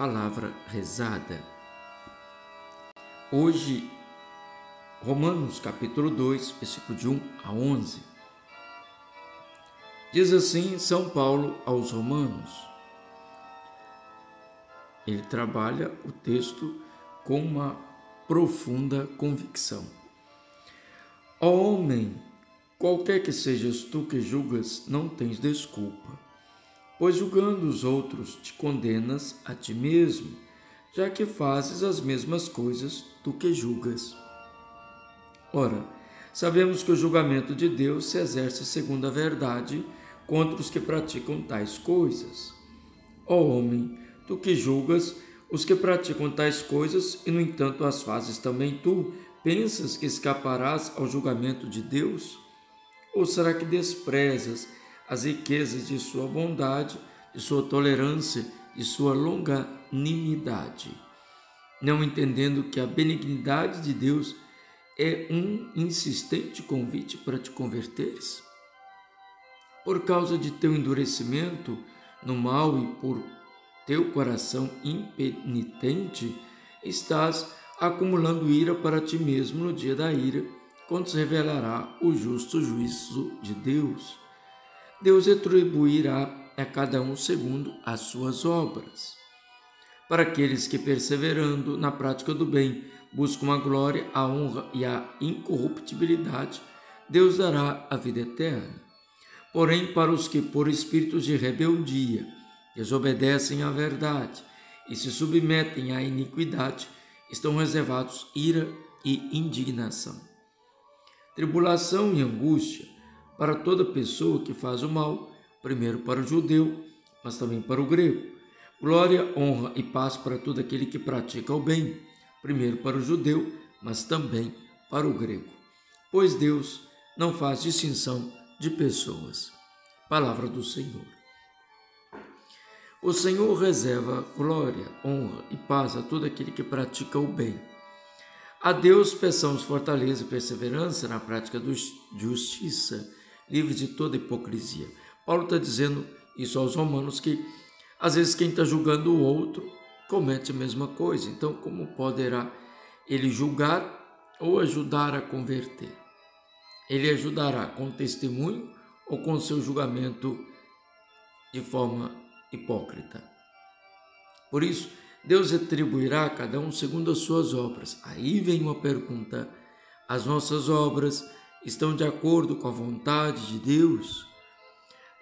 palavra rezada. Hoje, Romanos capítulo 2, versículo de 1 a 11. Diz assim São Paulo aos Romanos. Ele trabalha o texto com uma profunda convicção. Ó homem, qualquer que sejas tu que julgas, não tens desculpa, pois julgando os outros te condenas a ti mesmo, já que fazes as mesmas coisas tu que julgas. Ora, sabemos que o julgamento de Deus se exerce segundo a verdade contra os que praticam tais coisas. Ó homem, tu que julgas os que praticam tais coisas e, no entanto, as fazes também tu, pensas que escaparás ao julgamento de Deus? Ou será que desprezas as riquezas de sua bondade, de sua tolerância, de sua longanimidade? Não entendendo que a benignidade de Deus é um insistente convite para te converteres? Por causa de teu endurecimento no mal e por teu coração impenitente, estás acumulando ira para ti mesmo no dia da ira, quando se revelará o justo juízo de Deus. Deus atribuirá a cada um segundo as suas obras. Para aqueles que, perseverando na prática do bem, buscam a glória, a honra e a incorruptibilidade, Deus dará a vida eterna. Porém, para os que, por espíritos de rebeldia, desobedecem à verdade e se submetem à iniquidade, estão reservados ira e indignação. Tribulação e angústia para toda pessoa que faz o mal, primeiro para o judeu, mas também para o grego. Glória, honra e paz para todo aquele que pratica o bem, primeiro para o judeu, mas também para o grego. Pois Deus não faz distinção de pessoas. Palavra do Senhor. O Senhor reserva glória, honra e paz a todo aquele que pratica o bem. A Deus peçamos fortaleza e perseverança na prática da justiça, livres de toda hipocrisia. Paulo está dizendo isso aos romanos que às vezes quem está julgando o outro comete a mesma coisa. Então, como poderá ele julgar ou ajudar a converter? Ele ajudará com testemunho ou com seu julgamento de forma hipócrita. Por isso, Deus atribuirá a cada um segundo as suas obras. Aí vem uma pergunta: as nossas obras estão de acordo com a vontade de Deus?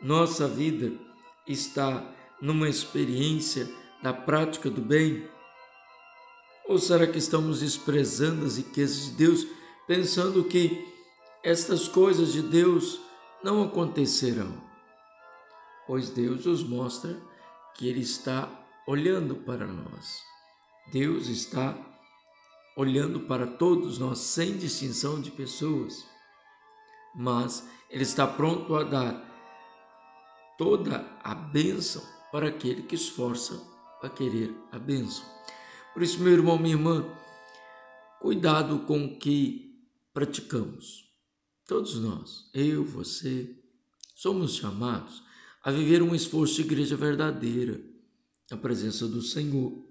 Nossa vida está numa experiência da prática do bem? Ou será que estamos desprezando as riquezas de Deus, pensando que estas coisas de Deus não acontecerão? pois Deus nos mostra que Ele está olhando para nós. Deus está olhando para todos nós sem distinção de pessoas, mas Ele está pronto a dar toda a bênção para aquele que esforça a querer a bênção. Por isso, meu irmão, minha irmã, cuidado com o que praticamos. Todos nós, eu, você, somos chamados a viver um esforço de igreja verdadeira, na presença do Senhor.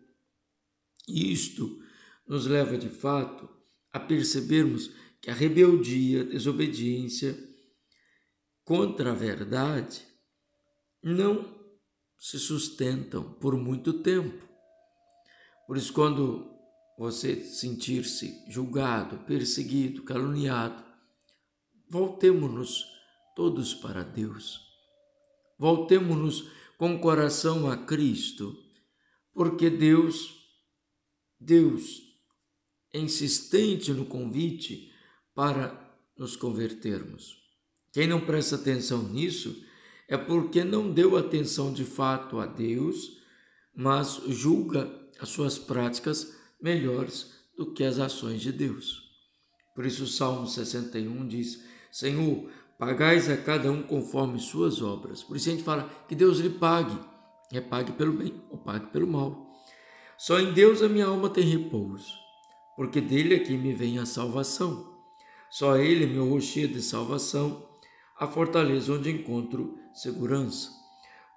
E isto nos leva de fato a percebermos que a rebeldia, a desobediência contra a verdade não se sustentam por muito tempo. Por isso, quando você sentir-se julgado, perseguido, caluniado, voltemos-nos todos para Deus Voltemos-nos com o coração a Cristo, porque Deus, Deus insistente no convite para nos convertermos. Quem não presta atenção nisso é porque não deu atenção de fato a Deus, mas julga as suas práticas melhores do que as ações de Deus. Por isso o Salmo 61 diz: Senhor, Pagais a cada um conforme suas obras. Por isso a gente fala que Deus lhe pague. É pague pelo bem ou pague pelo mal. Só em Deus a minha alma tem repouso, porque dele é que me vem a salvação. Só ele é meu rochedo de salvação, a fortaleza onde encontro segurança.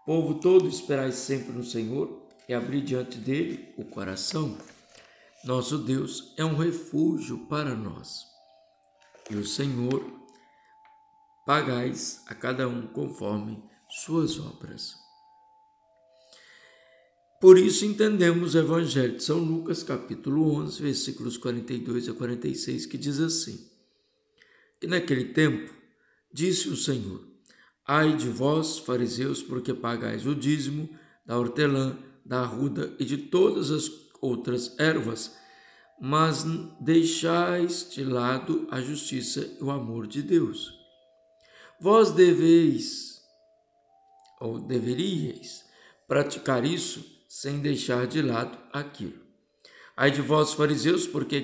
Povo todo, esperai sempre no Senhor, e abrir diante dele o coração. Nosso Deus é um refúgio para nós. E o Senhor pagais a cada um conforme suas obras. Por isso entendemos o Evangelho de São Lucas, capítulo 11, versículos 42 a 46, que diz assim: Que naquele tempo disse o Senhor: Ai de vós, fariseus, porque pagais o dízimo da hortelã, da arruda e de todas as outras ervas, mas deixais de lado a justiça e o amor de Deus. Vós deveis, ou deveríeis, praticar isso sem deixar de lado aquilo. Ai de vós, fariseus, porque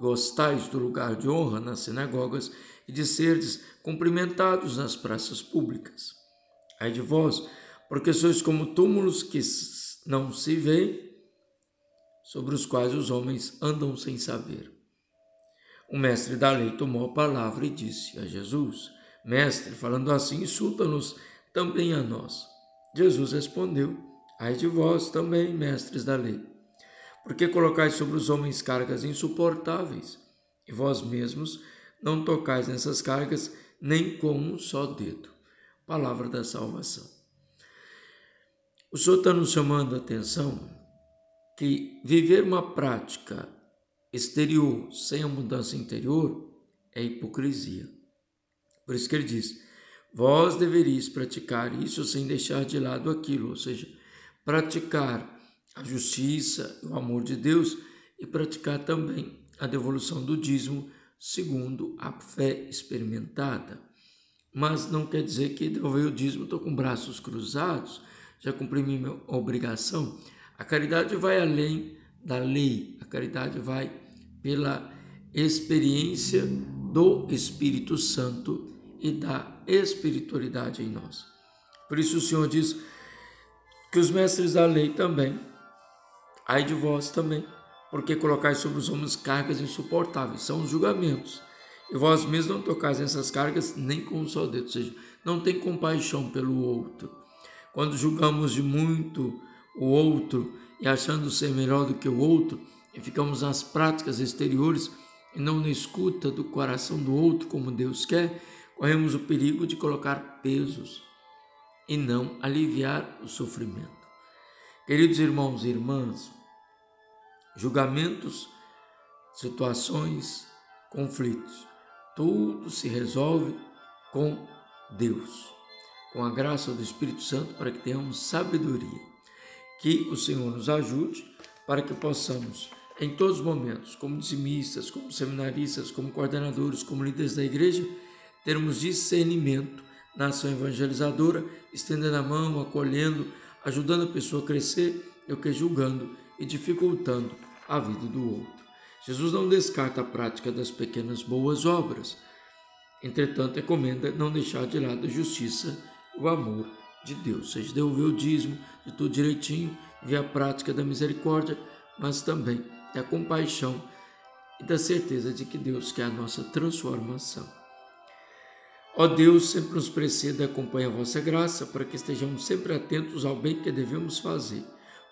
gostais do lugar de honra nas sinagogas e de serdes cumprimentados nas praças públicas. Ai de vós, porque sois como túmulos que não se vê sobre os quais os homens andam sem saber. O mestre da lei tomou a palavra e disse a Jesus: Mestre, falando assim, insulta-nos também a nós. Jesus respondeu: Ai de vós também, mestres da lei, porque colocais sobre os homens cargas insuportáveis, e vós mesmos não tocais nessas cargas nem com um só dedo. Palavra da salvação. O Senhor está nos chamando a atenção que viver uma prática exterior sem a mudança interior é hipocrisia. Por isso que ele diz: vós deveríeis praticar isso sem deixar de lado aquilo, ou seja, praticar a justiça, o amor de Deus e praticar também a devolução do dízimo segundo a fé experimentada. Mas não quer dizer que devolver o dízimo estou com braços cruzados, já cumpri minha obrigação. A caridade vai além da lei, a caridade vai pela experiência do Espírito Santo e da espiritualidade em nós. Por isso o Senhor diz que os mestres da lei também, ai de vós também, porque colocais sobre os homens cargas insuportáveis, são os julgamentos. E vós mesmos não tocais nessas cargas nem com um só dedo, ou seja, não tem compaixão pelo outro. Quando julgamos de muito o outro e achando ser melhor do que o outro, e ficamos nas práticas exteriores e não na escuta do coração do outro como Deus quer, corremos o perigo de colocar pesos e não aliviar o sofrimento. Queridos irmãos e irmãs, julgamentos, situações, conflitos, tudo se resolve com Deus, com a graça do Espírito Santo para que tenhamos sabedoria. Que o Senhor nos ajude para que possamos, em todos os momentos, como dizimistas, como seminaristas, como coordenadores, como líderes da igreja, termos discernimento na ação evangelizadora, estendendo a mão, acolhendo, ajudando a pessoa a crescer, eu que julgando e dificultando a vida do outro. Jesus não descarta a prática das pequenas boas obras, entretanto, recomenda não deixar de lado a justiça e o amor de Deus, seja devolver o dízimo de tudo direitinho, ver a prática da misericórdia, mas também da compaixão e da certeza de que Deus quer a nossa transformação. Ó Deus, sempre nos preceda e acompanha a vossa graça, para que estejamos sempre atentos ao bem que devemos fazer.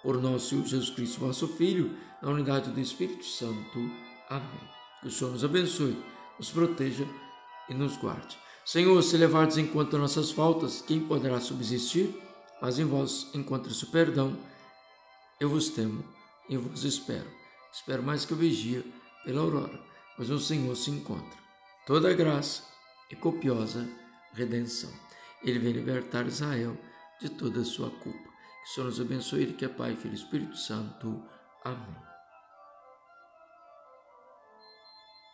Por nosso Senhor Jesus Cristo, vosso Filho, na unidade do Espírito Santo. Amém. Que o Senhor nos abençoe, nos proteja e nos guarde. Senhor, se levardes em conta nossas faltas, quem poderá subsistir? Mas em vós encontre-se o perdão. Eu vos temo e vos espero. Espero mais que o vigia pela aurora, pois o Senhor se encontra. Toda graça e copiosa redenção. Ele vem libertar Israel de toda a sua culpa. Que o Senhor nos abençoe, que é Pai, Filho e Espírito Santo. Amém.